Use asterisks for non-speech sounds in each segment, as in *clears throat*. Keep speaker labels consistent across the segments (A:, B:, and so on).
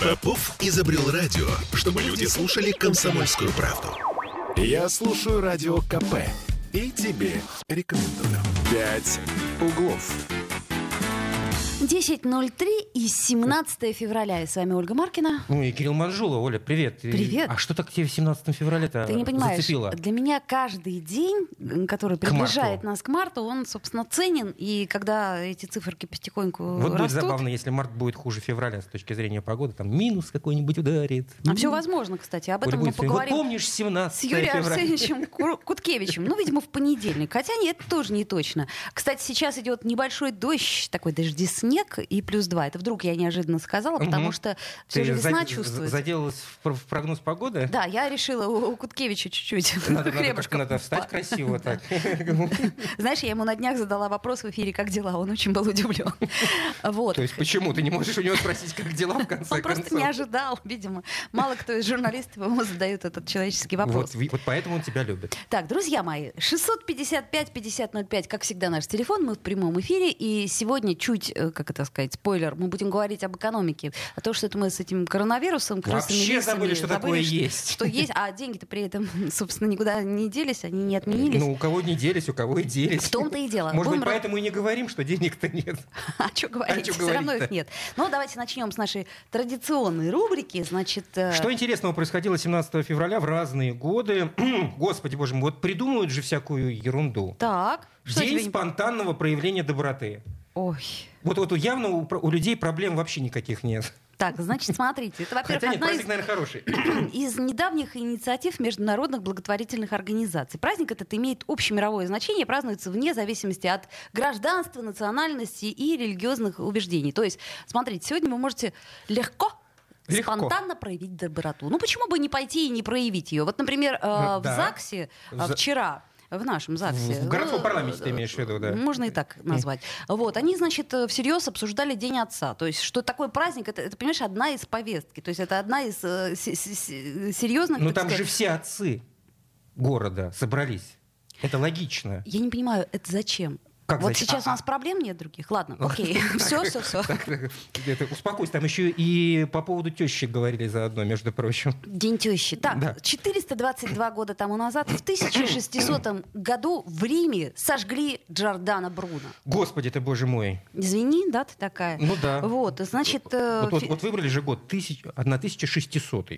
A: Попов изобрел радио, чтобы люди слушали комсомольскую правду. Я слушаю радио КП и тебе рекомендую. «Пять углов».
B: 10.03 и 17 февраля. И с вами Ольга Маркина.
C: Ну и Кирилл Манжула. Оля, привет.
B: Привет.
C: А что так тебе в 17 февраля-то
B: Ты не понимаешь,
C: зацепило?
B: для меня каждый день, который
C: К
B: приближает нас к марту, он, собственно, ценен. И когда эти циферки потихоньку
C: Вот будет
B: растут...
C: забавно, если март будет хуже февраля с точки зрения погоды. Там минус какой-нибудь ударит.
B: А все возможно, кстати. Об
C: Оля
B: этом мы
C: будет
B: поговорим
C: Вот помнишь 17
B: с Юрием? Арсеньевичем Куткевичем. Ну, видимо, в понедельник. Хотя нет, тоже не точно. Кстати, сейчас идет небольшой дождь, такой дожди снег и плюс два. Это вдруг я неожиданно сказала, потому
C: Мгм.
B: что все
C: Ты
B: же весна
C: зад-
B: чувствуется.
C: заделалась в пр- в прогноз погоды?
B: Да, я решила у, у Куткевича чуть-чуть
C: Надо, *laughs* надо,
B: хлебушка
C: как-то надо встать красиво *laughs* так. *laughs*
B: Знаешь, я ему на днях задала вопрос в эфире, как дела. Он очень был удивлен. Вот.
C: То есть почему? Ты не можешь у него спросить, как дела в конце
B: Он просто не ожидал, видимо. Мало кто из журналистов ему задает этот человеческий вопрос.
C: Вот, вот поэтому он тебя любит.
B: Так, друзья мои, 655-5005, как всегда, наш телефон, мы в прямом эфире, и сегодня чуть, э, как это сказать, спойлер, мы будем говорить об экономике, а то, что это мы с этим коронавирусом, крысами,
C: Вообще
B: лисами
C: забыли, что такое
B: что-
C: есть.
B: Что есть, а деньги-то при этом, *laughs* собственно, никуда не делись, они не отменились.
C: Ну, у кого не делись, у кого и делись.
B: В том-то и дело.
C: Может быть,
B: Будем ра-
C: поэтому и не говорим, что денег-то нет. *laughs*
B: А что говорить?
C: чё
B: Все равно их нет. Ну, давайте начнем с нашей традиционной рубрики. Значит, э,
C: Что интересного происходило 17 февраля в разные годы? *clears throat* Господи боже мой, вот придумывают же всякую ерунду.
B: так,
C: День спонтанного проявления доброты.
B: Ой.
C: Вот, вот явно у, у людей проблем вообще никаких нет.
B: Так, значит, смотрите, это, во-первых,
C: Хотя нет,
B: одна
C: праздник,
B: из,
C: наверное, хороший. *clears throat*
B: из недавних инициатив международных благотворительных организаций. Праздник этот имеет общемировое значение, празднуется вне зависимости от гражданства, национальности и религиозных убеждений. То есть, смотрите, сегодня вы можете легко
C: Легко.
B: спонтанно проявить доброту. Ну почему бы не пойти и не проявить ее? Вот, например, э,
C: Ну,
B: в
C: да.
B: ЗАГСе э,
C: В
B: вчера в нашем ЗАГСе.
C: В городском
B: э,
C: парламенте ты имеешь в виду, да?
B: Можно и так назвать. Вот, они, значит, э, всерьез обсуждали День Отца. То есть, что такое праздник, это, это, понимаешь, одна из повестки. То есть, это одна из э, се- се- се- серьезных...
C: Ну
B: так
C: там же
B: сказать-
C: все отцы города собрались. Это логично.
B: Я не понимаю, это зачем?
C: Как
B: вот сейчас
C: А,
B: у нас проблем нет других. Ладно, окей. Все, все, все.
C: Успокойся, там еще и по поводу тещи говорили заодно, между прочим.
B: День тещи. Так,
C: Да.
B: 422 года тому назад, в 1600 году в Риме сожгли Джордана Бруно.
C: Господи ты, боже мой.
B: Извини, да, ты такая?
C: Ну да.
B: Вот, значит... э,
C: Вот, вот-
B: фи-
C: вот выбрали же год, тысяч, 1600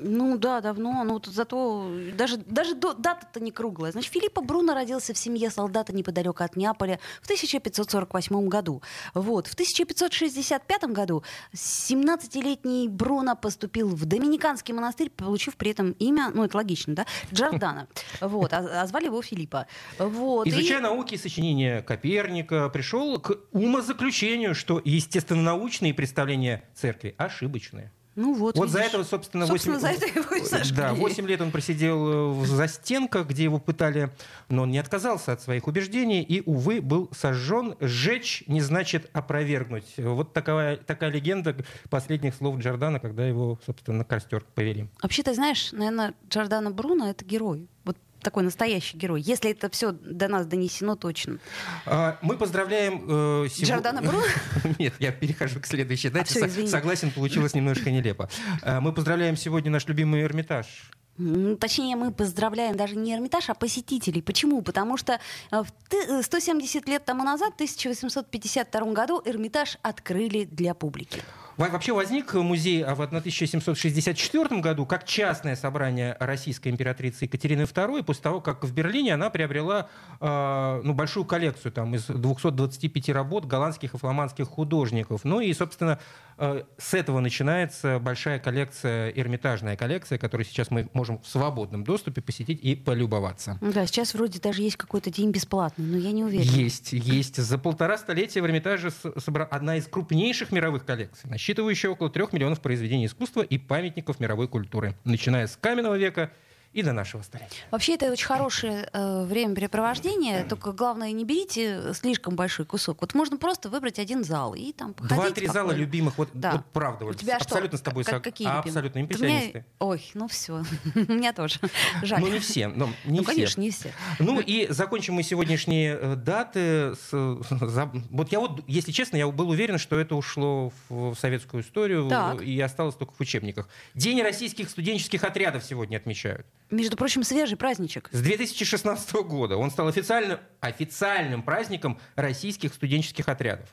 B: Ну да, давно, но вот зато даже, даже до- дата-то не круглая. Значит, Филиппо Бруно родился в семье солдата неподалеку от Неаполя в 1548 году. Вот. В 1565 году 17-летний Бруно поступил в Доминиканский монастырь, получив при этом имя, ну это логично, да, Джордана. Вот. А, а звали его Филиппа. Вот. И-
C: Изучая науки и сочинения Коперника, пришел к умозаключению, что естественно-научные представления церкви ошибочные.
B: Ну вот,
C: Вот за
B: видишь.
C: этого, собственно,
B: Собственно,
C: 8...
B: за это его и сожгли.
C: Да, 8 лет он просидел э, в застенках, где его пытали, но он не отказался от своих убеждений и, увы, был сожжен. Сжечь не значит опровергнуть. Вот такая, такая легенда последних слов Джордана, когда его, собственно, на костер повели.
B: Вообще, ты знаешь, наверное, Джордано Бруно — это герой. Вот такой настоящий герой. Если это все до нас донесено точно.
C: А, Мы поздравляем... э, сего-
B: Джордано Бруно? *laughs*
C: Нет, я перехожу к следующей дате. Со-
B: извини.
C: Согласен, получилось немножко нелепо. А, Мы поздравляем сегодня наш любимый Эрмитаж.
B: Точнее, мы поздравляем даже не Эрмитаж, а посетителей. Почему? Потому что э, в ты- э, 170 лет тому назад, в 1852 году, Эрмитаж открыли для публики.
C: Во- Вообще возник музей а, в 1764 году как частное собрание российской императрицы Екатерины II, после того, как в Берлине она приобрела э, ну, большую коллекцию там, из 225 работ голландских и фламандских художников. Ну и, собственно, с этого начинается большая коллекция, эрмитажная коллекция, которую сейчас мы можем в свободном доступе посетить и полюбоваться.
B: Ну Да, сейчас вроде даже есть какой-то день бесплатный, но я не уверена.
C: Есть, есть. За полтора столетия в Эрмитаже с- собра- одна из крупнейших мировых коллекций, насчитывающая около трех миллионов произведений искусства и памятников мировой культуры, начиная с каменного века и до нашего столетия.
B: Вообще это очень хорошее э, времяпрепровождение, только главное не берите слишком большой кусок. Вот можно просто выбрать один зал и там походить
C: Два-три зала любимых, вот,
B: Да.
C: вот правда,
B: У тебя что?
C: абсолютно с тобой
B: Как- какие
C: а, абсолютно
B: у меня-
C: импрессионисты.
B: Ой, ну все. У меня тоже. Жаль.
C: Ну не все, но не
B: Ну,
C: все.
B: конечно, не все.
C: Ну и закончим мы сегодняшние э, даты. С, *laughs* за- вот я вот, если честно, я был уверен, что это ушло в, в советскую историю
B: Так.
C: и осталось только в учебниках. День российских студенческих отрядов сегодня отмечают.
B: Между прочим, свежий праздничек.
C: С 2016 года он стал официальным, официальным праздником российских студенческих отрядов.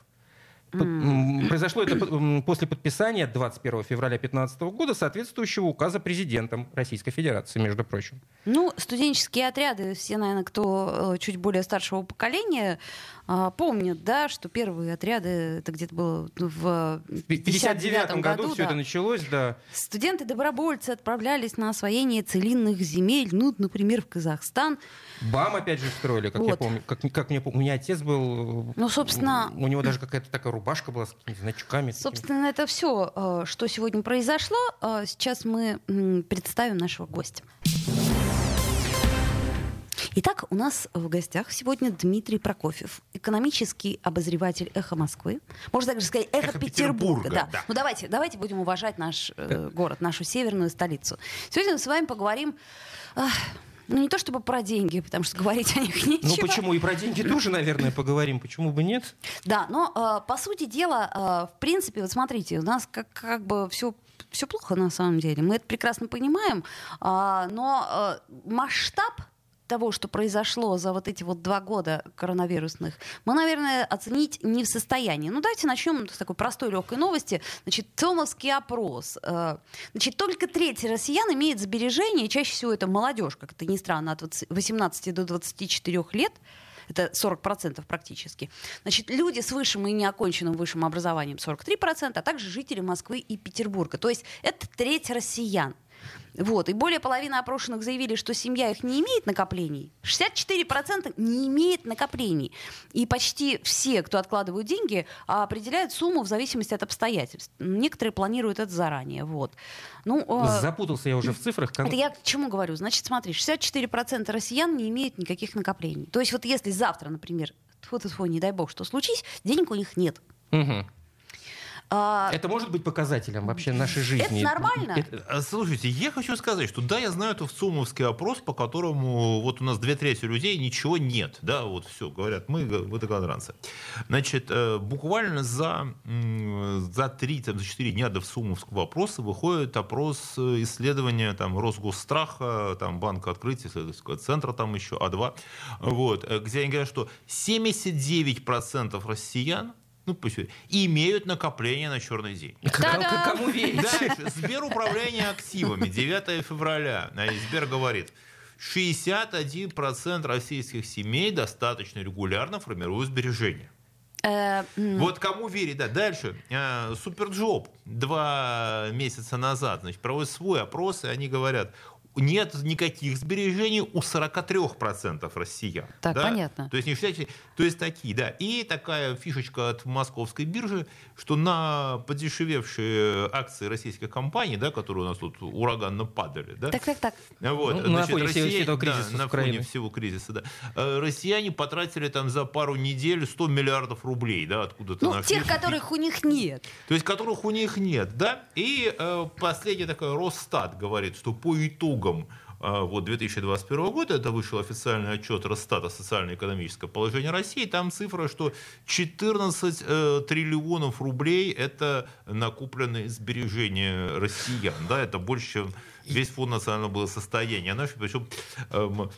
C: Произошло это после подписания 21 февраля 2015 года соответствующего указа президентом Российской Федерации, между прочим.
B: Ну, студенческие отряды, все, наверное, кто э, чуть более старшего поколения, а, помнят, да, что первые отряды, это где-то было в
C: В 1959 году, все
B: да.
C: это началось, да.
B: Студенты-добровольцы отправлялись на освоение целинных земель, ну, например, в Казахстан.
C: БАМ опять же строили, как я
B: Вот.
C: помню. Как, как мне. У меня отец был...
B: Ну, собственно-
C: У него даже какая-то такая рубашка была с какими-то значками.
B: Собственно, это все, что сегодня произошло. А Сейчас мы представим нашего гостя. Итак, у нас в гостях сегодня Дмитрий Прокофьев, экономический обозреватель «Эхо Москвы». Можно также сказать «Эхо,
D: «Эхо
B: Петербурга».
D: Петербурга»,
B: да.
D: да.
B: Ну давайте, давайте будем уважать наш э, город, нашу северную столицу. Сегодня мы с вами поговорим, ах, ну не то чтобы про деньги, потому что говорить о них *laughs* нечего.
C: Ну почему? И про деньги тоже, наверное, поговорим. Почему бы нет?
B: Да, но э, по сути дела, э, в принципе, вот смотрите, у нас как, как бы все все плохо на самом деле. Мы это прекрасно понимаем, а, но э, масштаб того, что произошло за вот эти вот два года коронавирусных, мы, наверное, оценить не в состоянии. Ну, давайте начнем с такой простой легкой новости. Значит, Томовский опрос. Э, Значит, только треть россиян имеет сбережения, чаще всего это молодежь, как это ни странно, от 20 18 до 24 лет. Это 40% практически. Значит, люди с высшим и неоконченным высшим образованием 43%, а также жители Москвы и Петербурга. То есть это треть россиян. Вот. И более половины опрошенных заявили, что семья их не имеет накоплений. 64% не имеет накоплений. И почти все, кто откладывают деньги, определяют сумму в зависимости от обстоятельств. Некоторые планируют это заранее. Вот. Ну, э,
C: Запутался я уже в цифрах. Кон-
B: это я к чему говорю? Значит, смотри, 64% россиян не имеют никаких накоплений. То есть вот если завтра, например, тьфу не дай бог, что случись, денег у них нет.
C: Мгм.
B: А,
C: Это может быть показателем вообще нашей жизни.
B: Это нормально?
C: Это-
D: А, Слушайте, я хочу сказать, что да, я знаю это ЦУМовский опрос, по которому вот у нас две трети людей ничего нет. Да, вот все, говорят, мы водоконтранцы. Значит, э, буквально за, за 3, там, за 4 дня до ЦУМовского опроса выходит опрос э, исследования там, Росгосстраха, там, Банка открытия, исследовательского центра, там еще А2, вот, э, где они говорят, что 79% россиян ну, пусть имеют накопление на черный день.
C: К-
B: Та-дам!
C: к- Кому верить?
D: Дальше. Сберуправление активами. 9 февраля. А Сбер говорит, 61% российских семей достаточно регулярно формируют сбережения.
B: э,
D: Вот кому верить, да. Дальше. Э, SuperJob два месяца назад значит, проводит свой опрос, и они говорят, нет никаких сбережений у 43% россиян.
B: Так,
D: да?
B: понятно.
D: То есть, не считайте, то есть такие, да. И такая фишечка от московской биржи, что на подешевевшие акции российских компаний, да, которые у нас тут ураганно падали, да,
B: Так, так, так.
D: вот,
C: Ну, на фоне всего-
D: россияне-
C: этого
D: да,
C: кризиса с
D: на фоне всего кризиса, да. Э, Россияне потратили там за пару недель 100 миллиардов рублей, да, откуда-то
B: Ну,
D: нашли.
B: тех, которых у них нет.
D: То есть, которых у них нет, да. И э, последняя такая Росстат говорит, что по итогам э, вот 2021 года, это вышел официальный отчет Росстата «Социально-экономическое положение России», там цифра, что 14 э, триллионов рублей – это накопленные сбережения россиян, да, это больше, чем весь фонд национального благосостояния. Наши, причем, эм,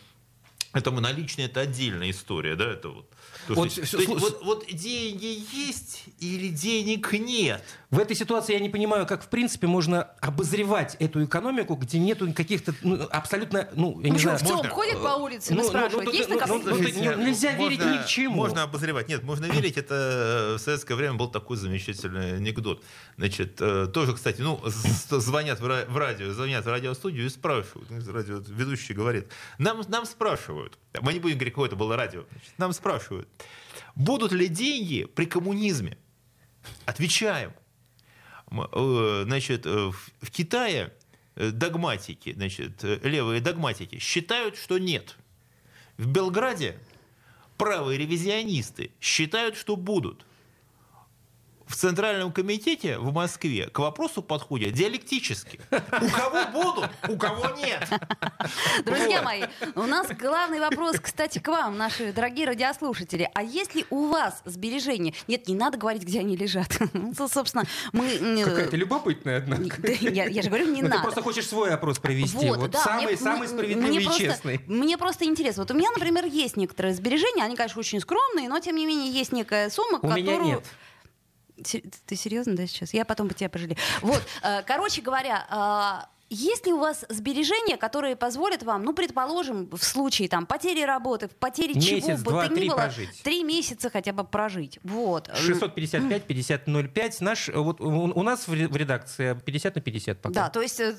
D: это мы наличные, это отдельная история, да, это вот. То
C: Вот
D: есть-
C: всё-
D: то есть вот, вот деньги есть или денег нет?
C: В этой ситуации я не понимаю, как в принципе можно обозревать эту экономику, где нету каких-то ну, абсолютно, ну, я
B: Ну
C: не
B: что,
C: знаю,
B: в целом
D: можно-
B: ходит по улице,
C: ну,
B: и
C: ну,
B: спрашивает,
C: ну,
B: есть
C: ну, ну,
B: накопление?
C: ну, ну, нельзя верить ни к чему.
D: Можно обозревать. Нет, можно верить. Это в советское время был такой замечательный анекдот. Значит, э, тоже, кстати, ну, звонят в ра- в радио, звонят в радиостудию и спрашивают. Ну, Радио, ведущий говорит, нам, нам спрашивают, мы не будем говорить, какое это было радио, нам спрашивают, будут ли деньги при коммунизме? Отвечаем. Э, Значит, э, в Китае э, догматики, значит, левые догматики считают, что нет. В Белграде правые ревизионисты считают, что будут в Центральном комитете в Москве к вопросу подходят диалектически. У кого будут, у кого нет.
B: Друзья мои, у нас главный вопрос, кстати, к вам, наши дорогие радиослушатели. А есть ли у вас сбережения? Нет, не надо говорить, где они лежат. *laughs* Ну, Собственно, мы...
C: Какая-то любопытная, однако. *laughs*
B: Я, я же говорю, не
C: Ну, Ты
B: надо.
C: просто хочешь свой опрос провести. Вот,
B: да,
C: самый,
B: мне-
C: самый справедливый
B: мне
C: и
B: просто-
C: честный.
B: Мне просто интересно. Вот у меня, например, есть некоторые сбережения, они, конечно, очень скромные, но тем не менее есть некая сумма,
C: У меня
B: которую...
C: нет.
B: Ты серьезно, да, сейчас? Я потом по тебя пожалею. Вот, э, короче говоря, а, есть ли у вас сбережения, которые позволят вам, ну, предположим, в случае там потери работы, в потере чего
C: Месяц,
B: бы
C: два,
B: то ни было,
C: прожить.
B: три месяца хотя бы прожить? Вот.
C: 655-5005. Наш, э, вот, у, у нас в ре- в редакции 50 на 50 пока.
B: Да, то есть э,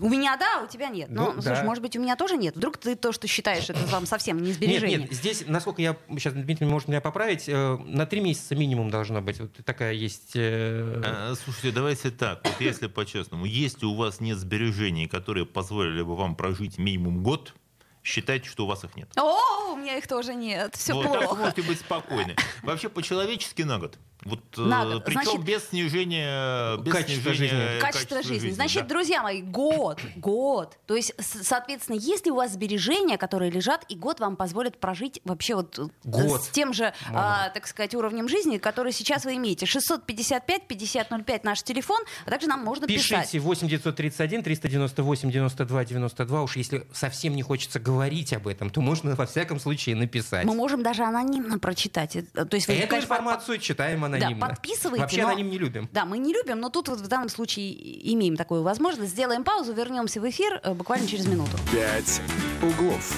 B: у меня да, а у тебя нет. Ну,
C: Ну,
B: слушай,
C: да.
B: может быть, у меня тоже нет. Вдруг ты то, что считаешь, это вам совсем не
C: Нет,
B: сбережение.
C: нет, здесь, насколько я... Сейчас Дмитрий может меня поправить. э, На три месяца минимум должно быть. Вот такая есть... э,
D: А, Слушайте, давайте так, вот если по-честному, если у вас нет сбережений, которые позволили бы вам прожить минимум год, считайте, что у вас их нет.
B: О, у меня их тоже нет. Все
D: вот так
B: плохо.
D: можете быть спокойны. Вообще по-человечески на год. Вот, э. Причем
B: Значит,
D: без снижения, без
C: качества
D: снижения
C: жизни.
B: Качество жизни. Значит,
D: да.
B: друзья мои, год, *clears throat* год. То есть, соответственно, если у вас сбережения, которые лежат, и год вам позволит прожить вообще вот э,
C: Год.
B: с тем же, а, так сказать, уровнем жизни, который сейчас вы имеете. 655-5005 наш телефон, а также нам можно писать.
C: Пишите 8 931 398 92 92. Уж если совсем не хочется говорить об этом, то можно во всяком случае написать.
B: Мы можем даже анонимно прочитать. Это- То есть вы,
C: Эту
B: конечно, по-
C: информацию читаем анонимно.
B: Да, подписывайте.
C: Вообще
B: но-
C: аноним не любим.
B: Да, мы не любим, но тут вот в данном случае имеем такую возможность. Сделаем паузу, вернемся в эфир э, буквально через минуту.
A: «Пять углов».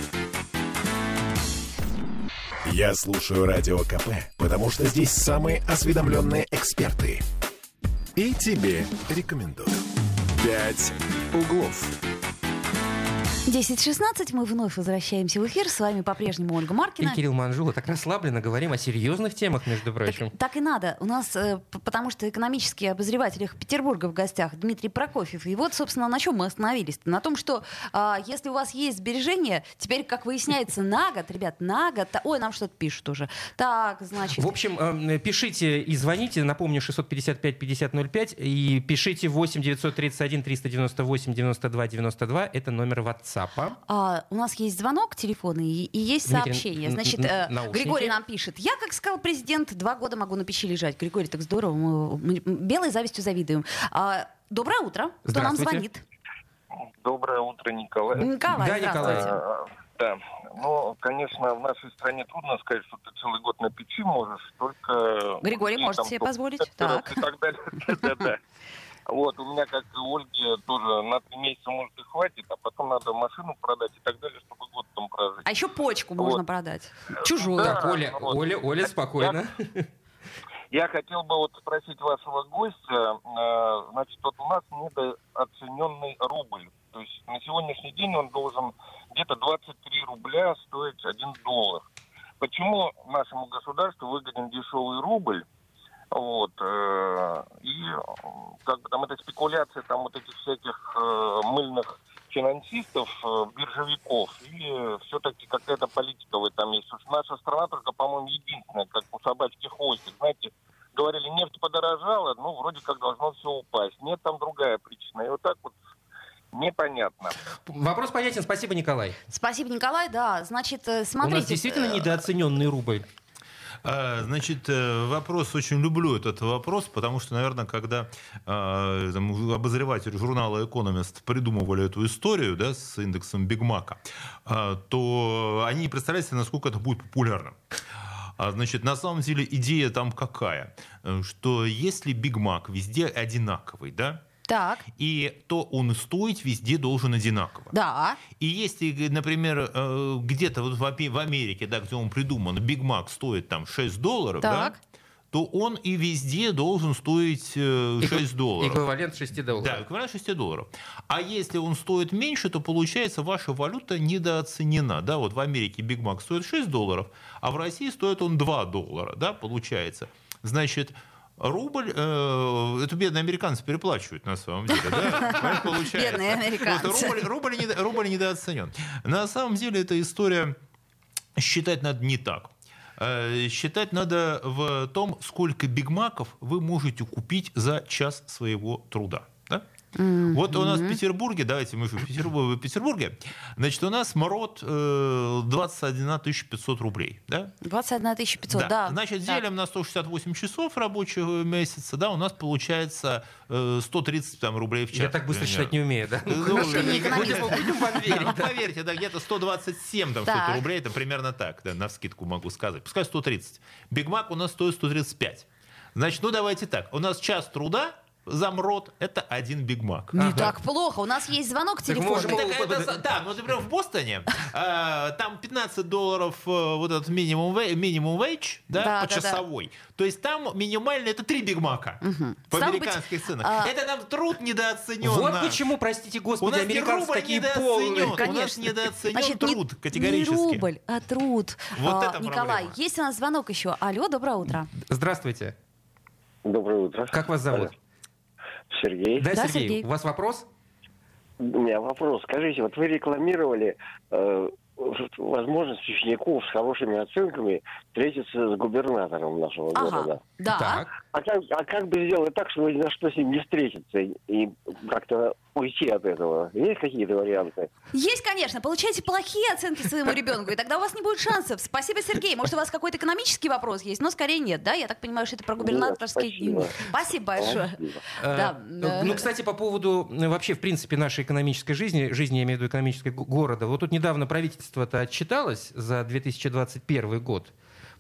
A: Я слушаю Радио КП, потому что здесь самые осведомленные эксперты. И тебе рекомендую. «Пять углов».
B: 10.16, мы вновь возвращаемся в эфир. С вами по-прежнему Ольга
C: И
B: Маркина.
C: Кирилл Манжула. Так расслабленно говорим о серьезных темах, между прочим.
B: Так, так и надо. У нас, э, потому что экономический обозреватель Петербурга в гостях Дмитрий Прокофьев. И вот, собственно, на чем мы остановились? На том, что а, если у вас есть сбережения, теперь, как выясняется, на год, ребят, на год... Ой, нам что-то пишут уже. Так, значит...
C: В общем, э, пишите и звоните, напомню, 655-5005, и пишите 8 931 398 92 92, это номер WhatsApp.
B: А, у нас есть звонок телефонный и, и есть
C: Дмитрий,
B: сообщение. Значит, э. Григорий нам пишет. Я, как сказал президент, два года могу на печи лежать. Григорий, так здорово. Мы, мы белой завистью завидуем. А, доброе утро. Кто нам звонит?
E: Доброе утро, Николай.
B: Николай,
C: Да, Николай.
E: А, Да, ну, конечно, в нашей стране трудно сказать, что ты целый год на печи можешь, только...
B: Григорий
E: и
B: может
E: там
B: себе позволить. Так.
E: И так далее. *laughs* Вот, у меня, как и у Ольги, тоже на три месяца, может, и хватит, а потом надо машину продать и так далее, чтобы год там прожить.
B: А еще почку
E: Вот.
B: можно продать. Чужую.
E: Да.
C: Так, Оля,
E: вот.
C: Оля, Оля, спокойно.
E: Я хотел бы вот спросить вашего гостя, э, значит, вот у нас недооцененный рубль. То есть на сегодняшний день он должен где-то 23 рубля стоить 1 доллар. Почему нашему государству выгоден дешевый рубль? Вот. э, И э, как бы там эта спекуляция там вот этих всяких э, мыльных финансистов, биржевиков, или все-таки какая-то политика в этом есть? Наша страна только, по-моему, единственная, как у собачки хвостик. Знаете, говорили, нефть подорожала, ну, вроде как должно все упасть. Нет, там другая причина. И вот так вот непонятно.
C: Вопрос понятен. Спасибо, Николай.
B: Спасибо, Николай. Да, значит, э,
C: У
B: смотрите.
C: нас действительно недооцененный рубль.
D: А, Значит, э, вопрос, очень люблю этот вопрос, потому что, наверное, когда э, там, обозреватели журнала «Экономист» придумывали эту историю да, с индексом Бигмака, э, то они не представляли себе, насколько это будет популярно. А, Значит, на самом деле идея там какая? Э, Что если Биг Мак везде одинаковый, да,
B: Так,
D: и то он и стоить везде должен одинаково.
B: да.
D: И если, например, э, где-то вот в Америке, да, где он придуман, Биг Мак стоит там 6 долларов, да,
B: Так.
D: то он и везде должен стоить э, 6 долларов.
C: Эквивалент 6 долларов.
D: Да, эквивалент 6 долларов. А если он стоит меньше, то получается ваша валюта недооценена. Да, вот в Америке Биг Мак стоит 6 долларов, а в России стоит он 2 доллара, да, получается. Значит, рубль, э, это бедные американцы переплачивают на самом деле, да? *laughs* Получается.
B: Бедные американцы.
D: Вот, рубль, рубль, не- рубль недооценен. На самом деле эта история считать надо не так. Э, Считать надо в том, сколько бигмаков вы можете купить за час своего труда. Да? Вот у нас в Петербурге, давайте мы в Петербурге, в Петербурге значит, у нас э, 21 500 рублей. Да?
B: 21 500, да.
D: Значит,
B: Так.
D: делим на 168 часов рабочего месяца, да, у нас получается э, 130 там, рублей в час.
C: Я так быстро считать не умею, да?
D: Ну,
C: будем вам
D: Да,
C: верить, да.
D: поверьте, да, где-то 127 там, что-то рублей, это примерно так, да, на скидку могу сказать. Пускай 130. Биг Мак у нас стоит 135. Значит, ну давайте так. У нас час труда за МРОТ – это один Биг Мак.
B: Не так плохо. У нас есть звонок
C: Так
B: телефонный.
C: его-
D: Так это, да, ну, например, в Бостоне *laughs* э, там 15 долларов э, вот этот минимум, minimum wage, да,
B: Да, да,
D: почасовой. То есть там минимальный это 3 бигмака по
B: Стало быть,
D: американских ценах.
B: а-
D: Это нам труд недооценен.
C: Вот почему, простите
D: У
C: господи,
D: нас
C: американцы
D: рубль
C: такие
D: недооценен.
C: полные.
D: У нас
B: Конечно.
D: недооценен
B: Значит, не-
D: труд категорически.
B: Не рубль, а труд.
D: Вот
B: А,
D: это
B: Николай,
D: проблема.
B: есть у нас звонок еще. Алло, доброе утро.
C: Здравствуйте.
F: Доброе утро.
C: Как вас зовут?
F: Сергей.
C: Да,
B: Да,
C: Сергей,
B: Сергей.
C: у вас вопрос?
F: У меня вопрос. Скажите, вот вы рекламировали э, возможность учеников с хорошими оценками встретиться с губернатором нашего
B: Ага,
F: города.
B: да.
C: Так.
F: А как, а как бы сделать так, чтобы ни за что с ним не встретиться и как-то уйти от этого? Есть какие-то варианты?
B: Есть, конечно. Получайте плохие оценки своему ребенку, и тогда у вас не будет шансов. Спасибо, Сергей. Может, у вас какой-то экономический вопрос есть, но скорее нет, да? Я так понимаю, что это про губернаторские
F: Нет, спасибо.
B: дни. Спасибо большое.
F: Спасибо.
B: Да,
C: Э,
B: э,
C: Ну, кстати, по поводу э, вообще, в принципе, нашей экономической жизни, жизни, я имею в виду экономической города, вот тут недавно правительство-то отчиталось за 2021 год.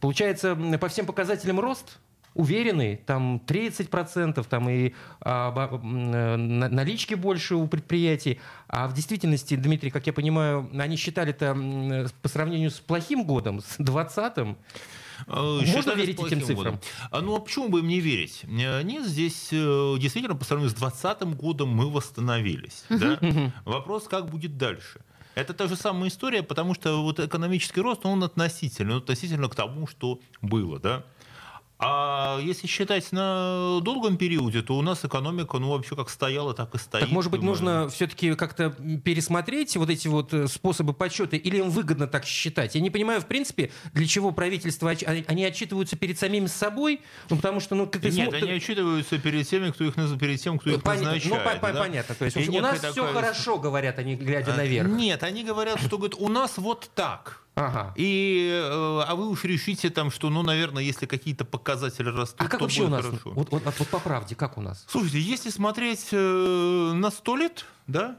C: Получается, по всем показателям рост уверенный, там 30%, там и а, э, на- налички больше у предприятий. А в действительности, Дмитрий, как я понимаю, они считали-то м, э, по сравнению с плохим годом, с 20-м,
D: Э,
C: Можно
D: считали
C: верить этим цифрам?
D: годом. А, ну, а почему бы им не верить? Нет, здесь действительно по сравнению с 2020 годом мы восстановились. да? Вопрос, как будет дальше. Это та же самая история, потому что вот экономический рост, он относительный, он относительно к тому, что было. Да? А если считать на долгом периоде, то у нас экономика, ну, вообще как стояла, так и стоит.
C: Так, может быть,
D: Думаю,
C: нужно все-таки как-то пересмотреть вот эти вот э, способы подсчета, или им выгодно так считать? Я не понимаю, в принципе, для чего правительство, они- отчитываются перед самими собой, ну, потому что, ну, как ты
D: Нет,
C: смо-
D: они отчитываются перед теми, кто их, перед тем, кто их
C: Понятно,
D: назначает.
C: ну, по- по-
D: да?
C: понятно. То есть,
D: И
C: у нас
D: некая
C: все
D: такая-
C: хорошо, говорят они, глядя
D: А,
C: наверх.
D: Нет, они говорят, что говорят, у нас вот так.
C: Ага.
D: И, э, а вы уж решите там, что, ну, наверное, если какие-то показатели растут,
C: А как
D: то
C: вообще у
D: будет
C: нас?
D: хорошо.
C: Вот, вот- вот по правде, как у нас?
D: Слушайте, если смотреть э, на сто лет, да,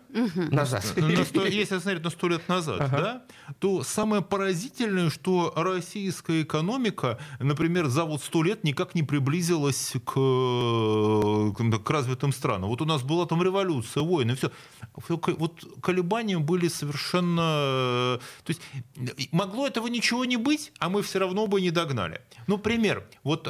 C: Назад.
D: на если смотреть на сто лет назад,
C: Ага.
D: да, то самое поразительное, что российская экономика, например, за вот сто лет никак не приблизилась к, э, к, к развитым странам. Вот у нас была там революция, войны, все. Вот колебания были совершенно... э, То есть э, могло этого ничего не быть, а мы все равно бы не догнали. Ну, пример. Вот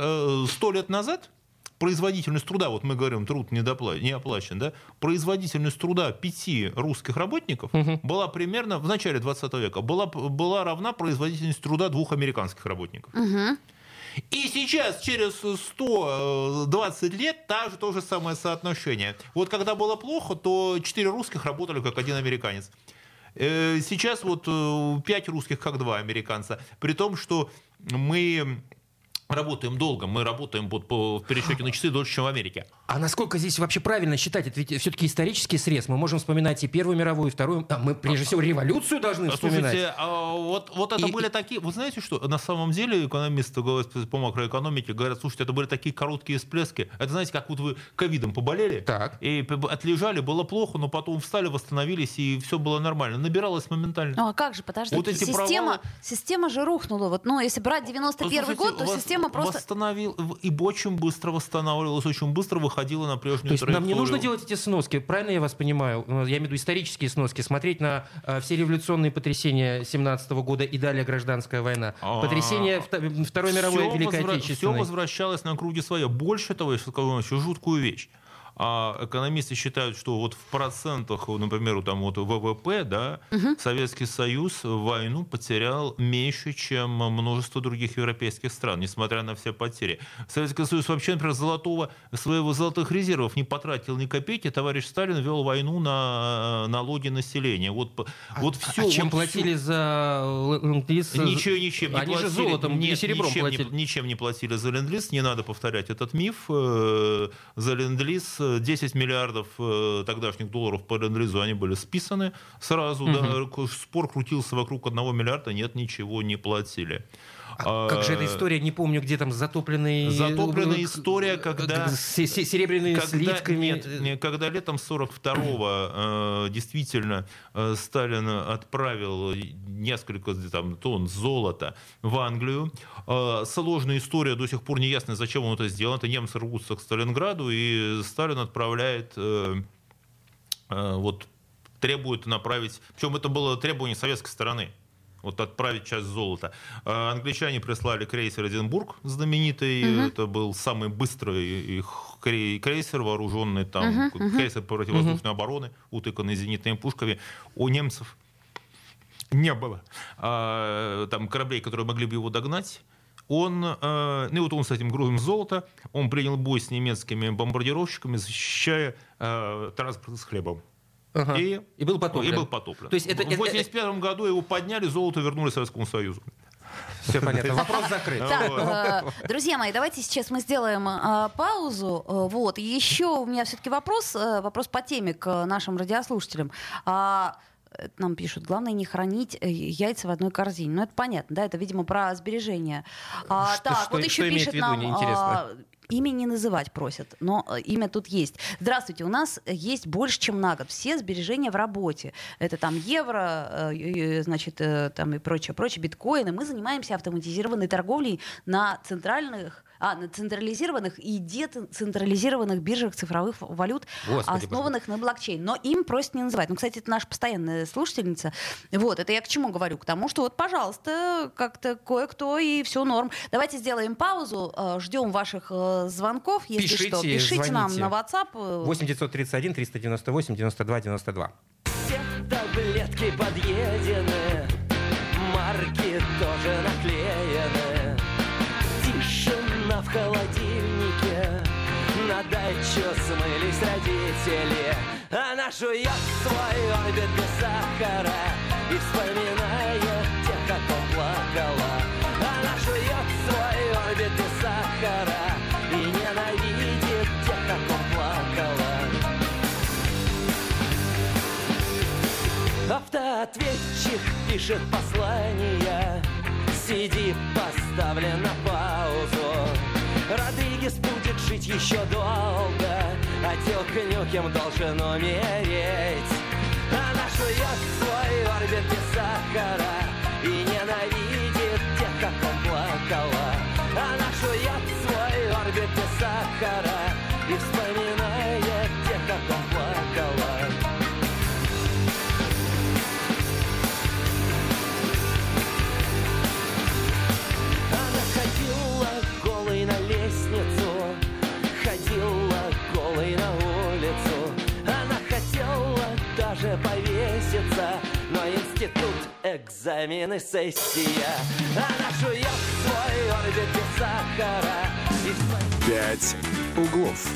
D: сто лет назад производительность труда, вот мы говорим, труд недопла- не оплачен, да, производительность труда пяти русских работников была примерно в начале 20 века была, была равна производительности труда двух американских работников. И сейчас, через 120 лет, та же, то же самое соотношение. Вот когда было плохо, то 4 русских работали как один американец. Э, Сейчас вот 5 русских как два американца. При том, что мы работаем долго, мы работаем вот по, в пересчете на часы дольше, чем в Америке.
C: А насколько здесь вообще правильно считать? Это ведь все-таки исторический срез. Мы можем вспоминать и Первую мировую, и Вторую. А мы, прежде всего, революцию должны вспоминать.
D: Слушайте, а вот, вот это
C: И-
D: были такие... Вы знаете, что на самом деле экономисты говорят по макроэкономике говорят, слушайте, это были такие короткие всплески. Это знаете, как вот вы ковидом поболели,
C: Так.
D: и отлежали, было плохо, но потом встали, восстановились, и все было нормально. Набиралось моментально.
B: Ну а как же, подождите,
D: Вот эти
B: система,
D: провалы-
B: система же рухнула. Вот, ну, если брать 91
D: Слушайте,
B: год, то система просто...
D: Восстановил, и очень быстро восстанавливалась, очень быстро выходила на прежнюю
C: То есть нам не
D: траекторию.
C: нужно делать эти сноски, правильно я вас понимаю? Ну, Я имею в виду исторические сноски, смотреть на э, все революционные потрясения 17 года и далее гражданская война,
D: А.
C: потрясение Вто- Второй мировой Великой
D: возвра- Все
C: Отечественной.
D: возвращалось на круги своя. Больше того, я скажу вам еще жуткую вещь. А экономисты считают, что вот в процентах, например, там вот ВВП, да, угу. Советский Союз войну потерял меньше, чем множество других европейских стран, несмотря на все потери. Советский Союз вообще, например, золотого, своего золотых резервов не потратил ни копейки. Товарищ Сталин вел войну на налоги населения. Вот,
C: а, вот все. А чем вот платили все... за ленд-лиз?
D: Ничего, ничем не
C: Они
D: платили.
C: же золотом
D: Нет,
C: серебром
D: ничем
C: платили.
D: Не, ничем не платили за ленд-лиз. Не надо повторять этот миф. Э, за ленд-лиз 10 миллиардов э, тогдашних долларов по ленд-лизу они были списаны сразу. Угу. Да. Спор крутился вокруг одного миллиарда. Нет, ничего не платили.
C: А как же эта история, не помню, где там затопленные...
D: Затопленная история, когда...
C: Серебряными когда, сливками.
D: Нет, когда летом 42-го э, действительно э, Сталин отправил несколько там, тонн золота в Англию. Э, сложная история, до сих пор не ясно, зачем он это сделал. Это немцы рвутся к Сталинграду, и Сталин отправляет э, э, вот требует направить, причем это было требование советской стороны, вот отправить часть золота. А англичане прислали крейсер Эдинбург знаменитый, угу. это был самый быстрый их крейсер, вооруженный там, угу, крейсер противовоздушной угу. обороны, утыканный зенитными пушками. У немцев не было а, там кораблей, которые могли бы его догнать. Он, э, ну и вот он с этим грузом золота, он принял бой с немецкими бомбардировщиками, защищая э, транспорт с хлебом.
C: Ага. И, и был потоплен.
D: И был потоплен.
C: То есть это,
D: в 1981 году его подняли, золото вернули Советскому Союзу.
C: Все понятно. *laughs* Вопрос закрыт.
B: Так, э, друзья мои, давайте сейчас мы сделаем э, паузу. Э, вот. Еще у меня все-таки вопрос, вопрос по теме к нашим радиослушателям. А, нам пишут, главное не хранить яйца в одной корзине. Ну, это понятно, да, это, видимо, про сбережения. А,
C: что,
B: так,
C: что,
B: вот еще
C: что
B: пишет нам,
C: а,
B: Имя не называть просят, но э, имя тут есть. Здравствуйте, у нас есть больше, чем на год. Все сбережения в работе. Это там евро, э, значит, э, там и прочее, прочее, биткоины. Мы занимаемся автоматизированной торговлей на центральных а, на централизированных и децентрализированных биржах цифровых валют, Господи, основанных боже. на блокчейн. Но им просят не называть. Ну, кстати, это наша постоянная слушательница. Вот, это я к чему говорю? К тому, что вот, пожалуйста, как-то кое-кто и все норм. Давайте сделаем паузу, э, ждем ваших э, звонков. Если
C: пишите,
B: что, пишите
C: звоните.
B: нам на WhatsApp.
C: 8 931 398 92 92.
G: Все таблетки подъедены, марки тоже наклеены. Холодильнике, на дачу смылись родители. Она жует свой орбит без сахара и вспоминает тех, как он плакала. Она жует свой орбит без сахара и ненавидит тех, как он плакала. Автоответчик пишет послание Сиди, поставлен на паузу Родригес будет жить еще долго А Телкнюкем должен умереть. Она жует свой орбит без сахара И ненавидит тех, как он плакала. Она жует свой орбит без сахара И вспоминает даже повеситься, но институт, экзамены, сессия. Она жует свой орбит сахара. И
A: «Пять углов».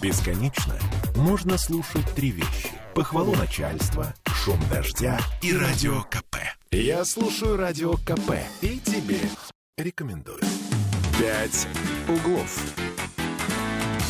A: Бесконечно можно слушать три вещи. Похвалу начальства, шум дождя и радио КП. Я слушаю радио КП и тебе рекомендую. «Пять углов».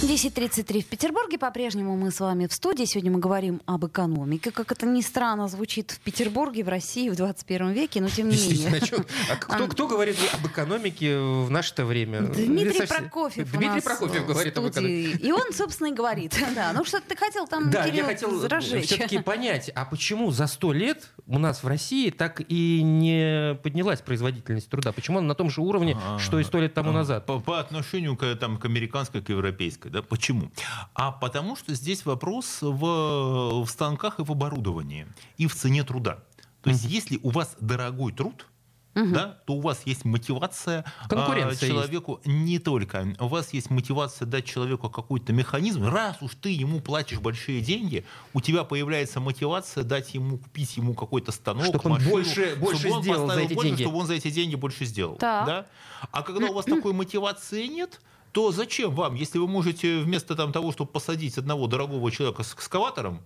B: 10.33 в Петербурге. По-прежнему мы с вами в студии. Сегодня мы говорим об экономике. Как это ни странно звучит в Петербурге, в России в 21 веке, но тем не менее.
C: Действительно, *laughs* а кто, кто говорит об экономике в наше-то время?
B: Дмитрий
C: Совсем-
B: Прокофьев у
C: Дмитрий
B: нас
C: Прокофьев говорит об экономике.
B: И он, собственно, и говорит. *laughs* Да, ну что ты хотел там,
C: Да,
B: Кирилл,
C: я хотел
B: разжечь?
C: все-таки *laughs* понять, а почему за сто лет у нас в России так и не поднялась производительность труда? Почему она на том же уровне, что и сто лет тому
D: А,
C: назад?
D: По, по отношению к, там, к американской, к европейской. Да? Почему? А потому что здесь вопрос в, в станках и в оборудовании, и в цене труда. То есть, если у вас дорогой труд, да, то у вас есть мотивация а, человеку не только. У вас есть мотивация дать человеку какой-то механизм. Раз уж ты ему платишь большие деньги, у тебя появляется мотивация дать ему купить ему какой-то станок,
C: Чтоб он
D: машину,
C: больше- больше
D: чтобы он
C: сделал за эти
D: больше,
C: деньги.
D: чтобы он за эти деньги больше сделал.
B: Так.
D: Да? А когда у вас такой *clears throat* мотивации нет, то зачем вам, если вы можете вместо там, того, чтобы посадить одного дорогого человека с экскаватором,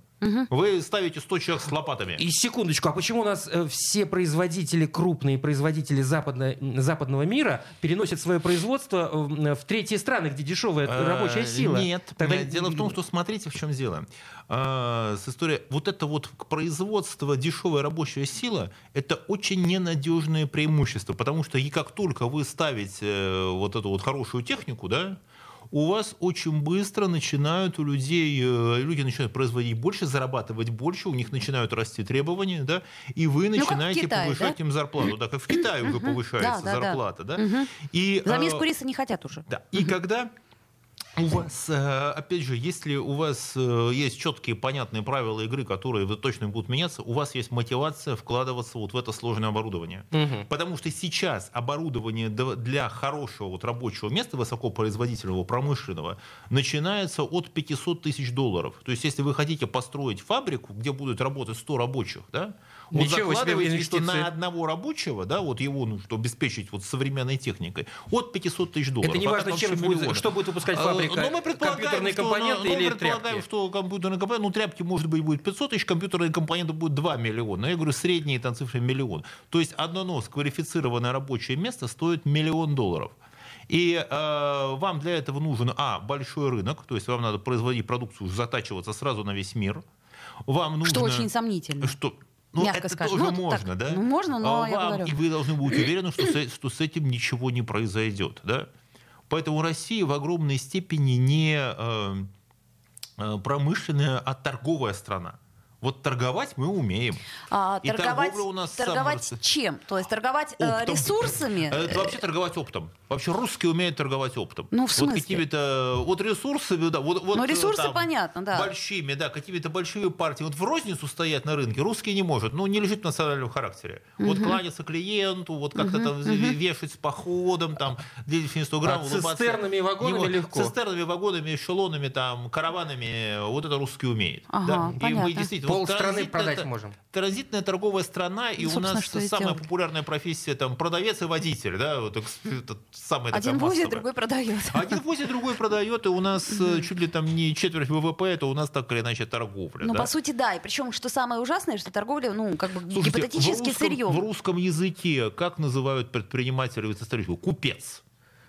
D: вы ставите 100 человек с лопатами?
C: И секундочку, а почему у нас э, все производители, крупные производители западно- западного мира переносят свое производство э, в третьи страны, где дешевая
D: Э,
C: рабочая сила?
D: Нет.
C: Тогда-
D: Э, Дело в том, что смотрите, в чем дело. А, С историей, вот это вот производство дешевая рабочая сила, это очень ненадежное преимущество, потому что и как только вы ставите э, вот эту вот хорошую технику, да, у вас очень быстро начинают у людей, э, люди начинают производить больше, зарабатывать больше, у них начинают расти требования, да, и вы
B: Ну,
D: начинаете
B: Китае,
D: повышать
B: да?
D: им зарплату, да, как в Китае уже повышается
B: Да, да, да.
D: зарплата, да. И,
B: За
D: э,
B: миску риса не хотят уже.
D: да. И когда у вас, э, опять же, если у вас э, есть четкие, понятные правила игры, которые вы точно будут меняться, у вас есть мотивация вкладываться вот в это сложное оборудование.
C: Мгм.
D: Потому что сейчас оборудование для хорошего вот рабочего места, высокопроизводительного, промышленного, начинается от 500 тысяч долларов. То есть, если вы хотите построить фабрику, где будут работать 100 рабочих, да, вот
C: Ничего себе
D: закладываете, что
C: инвестиции.
D: на одного рабочего, да, вот его нужно обеспечить вот современной техникой, от 500 тысяч долларов.
C: Это не
D: а
C: важно, чем будет, что будет выпускать
D: Э,
C: фабрика.
D: Ну, мы предполагаем,
C: компьютерные
D: что,
C: компоненты
D: ну, мы
C: или
D: предполагаем,
C: тряпки?
D: что компьютерные компоненты, ну, тряпки, может быть, будет 500 тысяч, компьютерные компоненты будет 2 миллиона. Я говорю, средние там цифры миллион. То есть одно нос квалифицированное рабочее место стоит миллион долларов. И э, вам для этого нужен, а, большой рынок, то есть вам надо производить продукцию, затачиваться сразу на весь мир. Вам нужно...
B: Что очень сомнительно.
D: Что? Ну,
B: Мягко
D: это
B: скажем.
D: тоже
B: Ну,
D: можно,
B: так,
D: да?
B: ну, можно, но
D: А
B: я
D: вам-
B: говорю.
D: И вы должны быть уверены, что с, что с этим ничего не произойдет, да? Поэтому Россия в огромной степени не э, э, промышленная, а торговая страна. Вот торговать мы умеем.
B: А,
D: И
B: торговать
D: торговля у нас
B: торговать
D: самая-
B: чем? То есть торговать э,
D: Оптом.
B: ресурсами?
D: Это вообще торговать оптом. Вообще русские умеют торговать оптом.
B: Ну, в
D: Вот
B: смысле?
D: какими-то вот ресурсами, да, вот, вот
B: Ну,
D: э,
B: ресурсы
D: там
B: понятно, да.
D: Большими, да, какими-то большими партиями. Вот в розницу стоять на рынке русский не может. Ну, не лежит в национальном характере. Вот кланяться клиенту, вот как-то там вешать с походом, там, 100 грамм.
C: А
D: улыбаться.
C: цистернами и вагонами
D: Не
C: легко.
D: Цистернами, вагонами, эшелонами, там, караванами, вот это русский умеет.
B: Ага,
D: да. И
B: понятно.
D: мы действительно... вот
C: Полстраны
D: транзитная
C: продать можем.
D: Транзитная торговая страна, и
B: Ну,
D: у нас
B: и
D: самая популярная профессия там продавец и водитель, да, вот это самая
B: Один возит, другой продает. *laughs*
D: Один возит, другой продает, и у нас э, чуть ли там не четверть ВВП, это у нас так или иначе торговля.
B: Ну,
D: да.
B: по сути, да. И причем, что самое ужасное, что торговля, ну, как бы
D: Слушайте,
B: гипотетически
D: в русском,
B: сырьем.
D: В русском языке как называют предпринимателей в истории? Купец.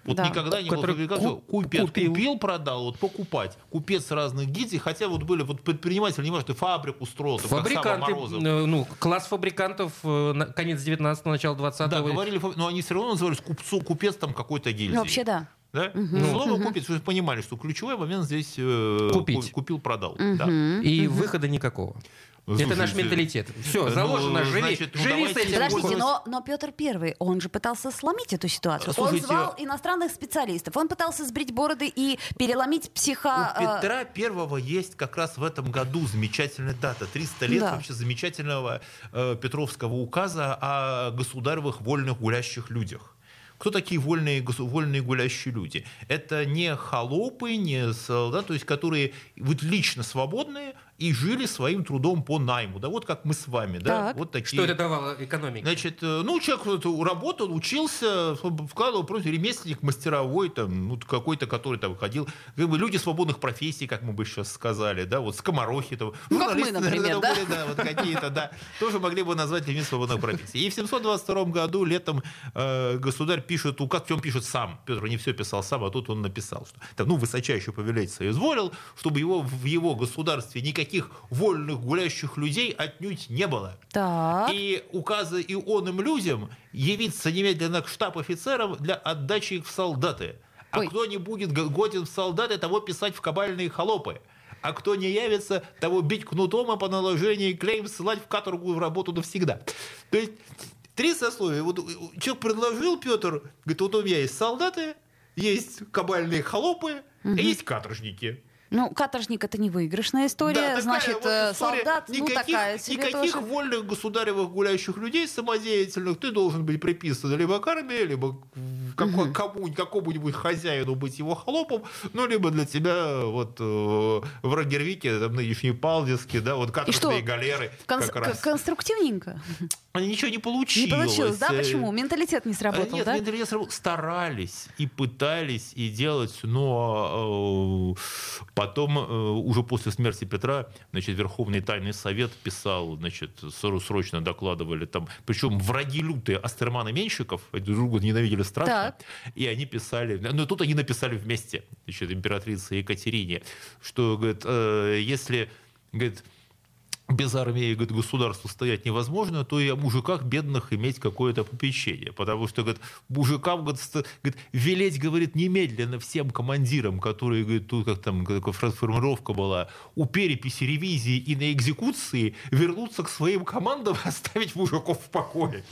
D: Вот
B: Да.
D: никогда не
C: Который
D: было
C: ку-
D: купец.
C: купил.
D: Купил, продал, вот покупать. Купец разных гильдий, хотя вот были вот предприниматели, не важно, ты фабрику строил, там, как Сава
C: Фабриканты,
D: Морозов.
C: э, ну, класс фабрикантов, э, конец 19-го, начало 20-го.
D: Да, говорили, но они все равно назывались купцу, купец там какой-то гильдии.
B: Ну, вообще, да.
D: Да? Слово купец, вы же понимали, что ключевой момент здесь э,
C: Купить.
D: ку- купил, продал. Да.
C: И выхода никакого. Это наш
D: Слушайте,
C: менталитет. Все,
D: ну,
C: заложено, живи,
D: значит, ну,
C: живи с
D: давайте
C: этим.
B: Подождите, но, но Петр Первый, он же пытался сломить эту ситуацию.
D: Слушайте,
B: он звал иностранных специалистов, он пытался сбрить бороды и переломить психа...
D: У
B: э,
D: Петра Первого есть как раз в этом году замечательная дата. 300 лет
B: Да.
D: вообще замечательного э, Петровского указа о государевых вольных гулящих людях. Кто такие вольные, вольные гулящие люди? Это не холопы, не солдаты, то есть которые вот лично свободные и жили своим трудом по найму. Да, вот как мы с вами. Да,
B: Так.
D: вот такие.
C: Что это давало экономике?
D: Значит, э, ну, человек работал, учился, вкладывал просто ремесленник, мастеровой, там, ну, какой-то, который там ходил. Как бы люди свободных профессий, как мы бы сейчас сказали, да, вот скоморохи. Там,
B: Ну, как мы,
D: журналисты,
B: например, да?
D: были, да, вот какие-то, да, тоже могли бы назвать людьми свободных профессий. И в 722 году летом э, государь пишет указ, он пишет сам, Петр не все писал сам, а тут он написал, что, там, ну, высочайший повелеть соизволил, чтобы его, в его государстве никаких вольных гулящих людей отнюдь не было.
B: Так.
D: И указы и онным людям явиться немедленно к штаб-офицерам для отдачи их в солдаты. А
B: Ой.
D: кто не будет годен в солдаты, того писать в кабальные холопы. А кто не явится, того бить кнутом, а по наложению клейм ссылать в каторгу и в работу навсегда. То есть три сословия. Вот э, человек предложил, Петр, говорит, вот у меня есть солдаты, есть кабальные холопы, и есть каторжники.
B: Ну, каторжник это не выигрышная история,
D: Да, такая
B: значит,
D: вот
B: э,
D: история.
B: солдат, ну
D: никаких,
B: такая себе
D: никаких
B: тоже.
D: вольных государевых гуляющих людей самодеятельных ты должен быть приписан либо к армии, либо какой- кому, какому-нибудь хозяину быть его холопом, ну, либо для тебя вот э, в Рагервике, там, нынешней Палдиске, да, вот каторжные
B: что,
D: галеры
B: Конс-
D: как раз.
B: конструктивненько.
D: Они ничего не
B: Не
D: получилось.
B: получилось, да?
D: Э,
B: Почему? Менталитет не сработал,
D: Нет,
B: да?
D: менталитет сработал. старались и пытались и делать, но э, потом э, уже после смерти Петра, значит, Верховный Тайный Совет писал, значит, сро- срочно докладывали там, причем враги лютые, Астерман и Меньшиков, они друг друга ненавидели страшно,
B: Так.
D: и они писали, ну тут они написали вместе, значит, императрице Екатерине, что, говорит, э, если, говорит, без армии говорит, государству стоять невозможно, то и о мужиках бедных иметь какое-то попечение. Потому что говорит, мужикам говорит, говорит, велеть, говорит, немедленно всем командирам, которые, говорит, тут как там какая формировка была, у переписи, ревизии и на экзекуции вернуться к своим командам и оставить мужиков в покое.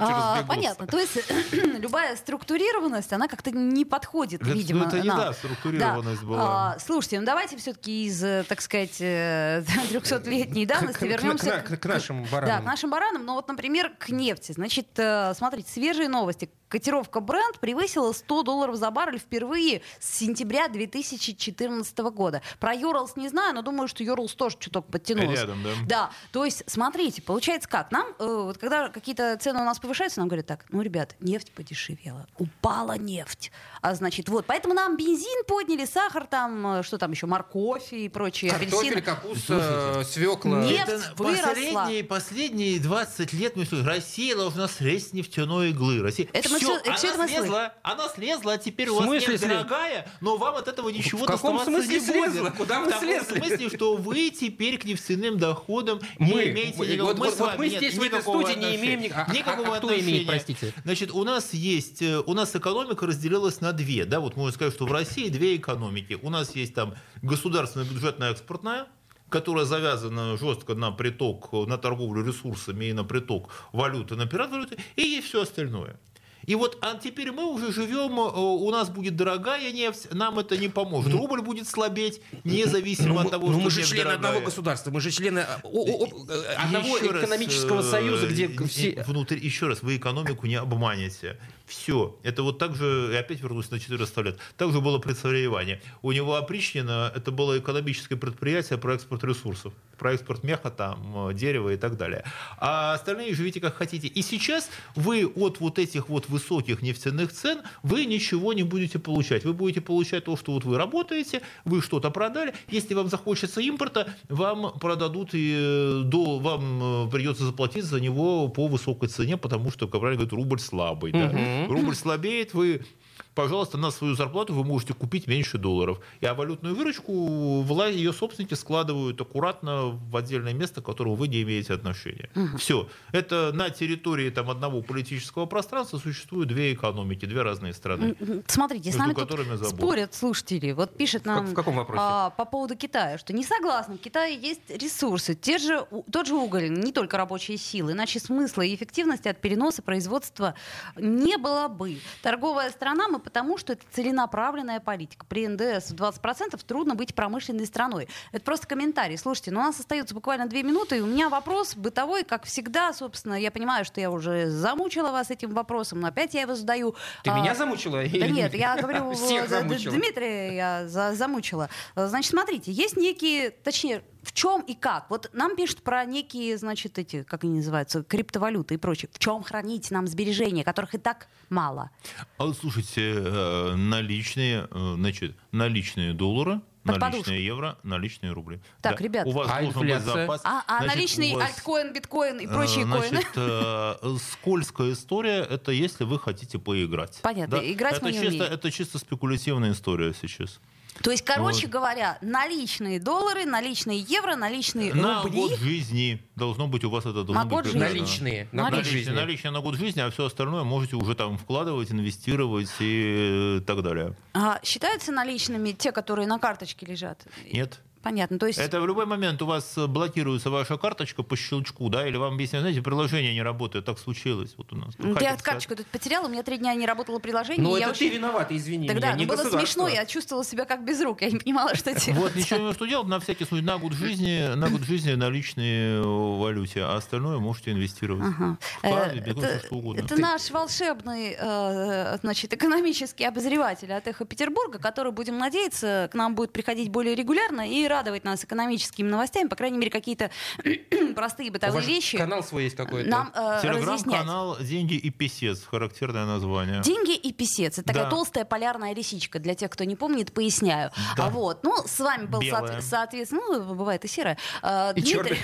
B: А, понятно. То есть *clears throat* любая структурированность, она как-то не подходит,
D: Это- ну,
B: видимо.
D: это не
B: нам.
D: да, структурированность была.
B: А, слушайте, ну давайте все-таки из, э, так сказать, э, *laughs* 300-летней давности
C: к- к-
B: вернемся
C: к- к нашим баранам.
B: Да, к нашим баранам. Ну вот, например, к нефти. Значит, э, смотрите, свежие новости. Котировка Brent превысила 100 долларов за баррель впервые с сентября 2014 года. Про Юрлс не знаю, но думаю, что Юрлс тоже чуток подтянулся.
D: Рядом, да.
B: Да, то есть, смотрите, получается как? Нам, э, вот когда какие-то цены у нас повышаются, нам говорят так, ну, ребят, нефть подешевела, упала нефть. А значит, вот, поэтому нам бензин подняли, сахар там, э, что там еще, морковь и прочие
C: Картофель,
B: апельсины.
C: капуста, свекла.
B: Нефть выросла.
D: последние, последние 20 лет мы Россия должна слезть с нефтяной иглы. Россия...
B: Это мы Это
D: она
B: мы слышим.
D: слезла, она слезла, а теперь
C: В
D: у вас
C: слез-
D: дорогая, но вам от этого ничего
C: В каком смысле
D: не будет.
C: слезла? Куда мы
D: В
C: слезли?
D: смысле, что вы теперь к нефтяным доходам
C: Мы.
D: не имеете
C: Мы.
D: никакого...
C: Вот- вот-
D: с
C: вот
D: вами
C: мы
D: нет
C: здесь, в этой студии, не имеем ни- а- а-
D: никакого
C: а кто имеет,
D: отношения.
C: простите?
D: Значит, у нас есть, э, у нас экономика разделилась на две, да, вот можно сказать, что в России две экономики. У нас есть там государственная бюджетная экспортная, которая завязана жестко на приток, на торговлю ресурсами и на приток валюты, на пират валюты, и есть все остальное. И вот а теперь мы уже живем, э, у нас будет дорогая нефть, нам это не поможет. Рубль будет слабеть, независимо
C: Ну,
D: от того,
C: ну,
D: что
C: мы же члены
D: дорогая.
C: одного государства, мы же члены э, о- о- одного
D: Еще раз,
C: экономического
D: э,
C: союза, где
D: э,
C: все...
D: Внутри, еще раз, вы экономику не обманете. Все. Это вот так же, и опять вернусь на 400 лет, так же было при царе Иване. У него опричнено, это было экономическое предприятие про экспорт ресурсов, про экспорт меха, там, э, дерева и так далее. А остальные живите как хотите. И сейчас вы от вот этих вот высоких нефтяных цен, вы ничего не будете получать. Вы будете получать то, что вот вы работаете, вы что-то продали. Если вам захочется импорта, вам продадут и э, до, вам э, придется заплатить за него по высокой цене, потому что, как правильно говорят, рубль слабый. да. Рубль слабеет, вы пожалуйста, на свою зарплату вы можете купить меньше долларов. И а валютную выручку власть, ее собственники складывают аккуратно в отдельное место, к которому вы не имеете отношения. Все. Это на территории там, одного политического пространства существуют две экономики, две разные страны.
B: Смотрите, с нами тут
D: забор.
B: спорят слушатели. Вот пишет нам
C: в каком вопросе?
B: а, по поводу Китая, что не согласны. В Китае есть ресурсы, те же, тот же уголь, не только рабочие силы. Иначе смысла и эффективности от переноса производства не было бы. Торговая страна мы потому, что это целенаправленная политика. При НДС в 20% трудно быть промышленной страной. Это просто комментарий. Слушайте, ну у нас остается буквально две минуты, и у меня вопрос бытовой, как всегда, собственно. Я понимаю, что я уже замучила вас этим вопросом, но опять я его задаю.
C: Ты
B: А,
C: меня замучила?
B: да нет, я *laughs* говорю,
C: Всех
B: э,
C: замучила.
B: Дмитрия я за- замучила. Значит, смотрите, есть некие, точнее, в чем и как? Вот нам пишут про некие, значит, эти, как они называются, криптовалюты и прочее. В чем хранить нам сбережения, которых и так мало?
D: А вот слушайте, э, наличные, э, значит, наличные доллары,
B: Под
D: наличные
B: подушку.
D: евро, наличные рубли.
B: Так, ребят.
D: У вас
C: А
D: должен быть
C: инфляция?
D: запас.
B: А, а
D: Значит,
B: наличный
D: вас-
B: альткоин, биткоин и
D: Э,
B: прочие коины?
D: Значит, э, скользкая история это если вы хотите поиграть.
B: Понятно, играть
D: это
B: мы не
D: чисто,
B: умеем.
D: Это чисто спекулятивная история сейчас.
B: То есть, короче
D: Вот.
B: говоря, наличные доллары, наличные евро, наличные
D: На
B: рубли.
D: год жизни должно быть у вас это должно
B: На
D: быть
B: год жизни.
C: Наличные. На
B: Наличные.
C: год жизни.
D: наличные на год жизни, а все остальное можете уже там вкладывать, инвестировать и так далее.
B: А считаются наличными те, которые на карточке лежат?
D: Нет.
B: Понятно. То есть
D: Это в любой момент у вас э, блокируется ваша карточка по щелчку, да, или вам объясняют, знаете, приложение не работает, так случилось вот у нас. Ну,
B: я карточку тут потеряла, у меня три дня не работало приложение.
C: Ну,
B: и я
C: это ты
B: очень-
C: виновата, извини
B: Тогда
C: меня,
B: ну,
C: не
B: было
C: государство.
B: смешно, я чувствовала себя как без рук, я не понимала, что *laughs* делать.
D: Вот ничего что делать, на всякий случай, на год жизни, на год жизни наличные в валюте, а остальное можете инвестировать.
B: Ага.
D: Вклады,
B: Э, Это,
D: что угодно.
B: это наш волшебный э, значит, экономический обозреватель от «Эхо Петербурга», который, будем надеяться, к нам будет приходить более регулярно и радовать нас экономическими новостями, по крайней мере, какие-то *clears throat* простые
C: У
B: бытовые вещи
C: канал свой есть какой-то.
B: нам э.
D: Телеграм-канал «Деньги и писец», характерное название.
B: Деньги и писец. Это такая
D: Да.
B: толстая полярная лисичка. Для тех, кто не помнит, поясняю.
D: Да.
B: А вот. Ну, с вами был, соот-
D: Белая.
B: соответственно, ну, бывает и серая, э,
C: И
B: Дмитрий,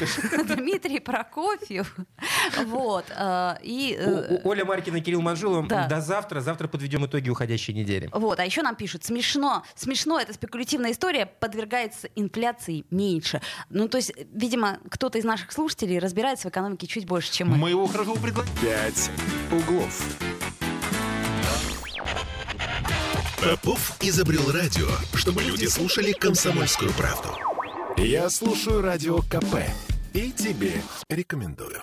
B: *laughs* Дмитрий Прокофьев. Вот. э, И... э,
C: Оля Маркина, Кирилл Манжулов.
B: Да.
C: До завтра. Завтра подведем итоги уходящей недели.
B: Вот, а еще нам пишут, смешно, смешно, эта спекулятивная история подвергается инфляции меньше. Ну, то есть, видимо, кто-то из наших слушателей разбирается в экономике чуть больше, чем мы.
D: Мы его хорошо предложили.
A: «Пять углов». Попов изобрел радио, чтобы люди слушали комсомольскую правду. Я слушаю радио КП и тебе рекомендую.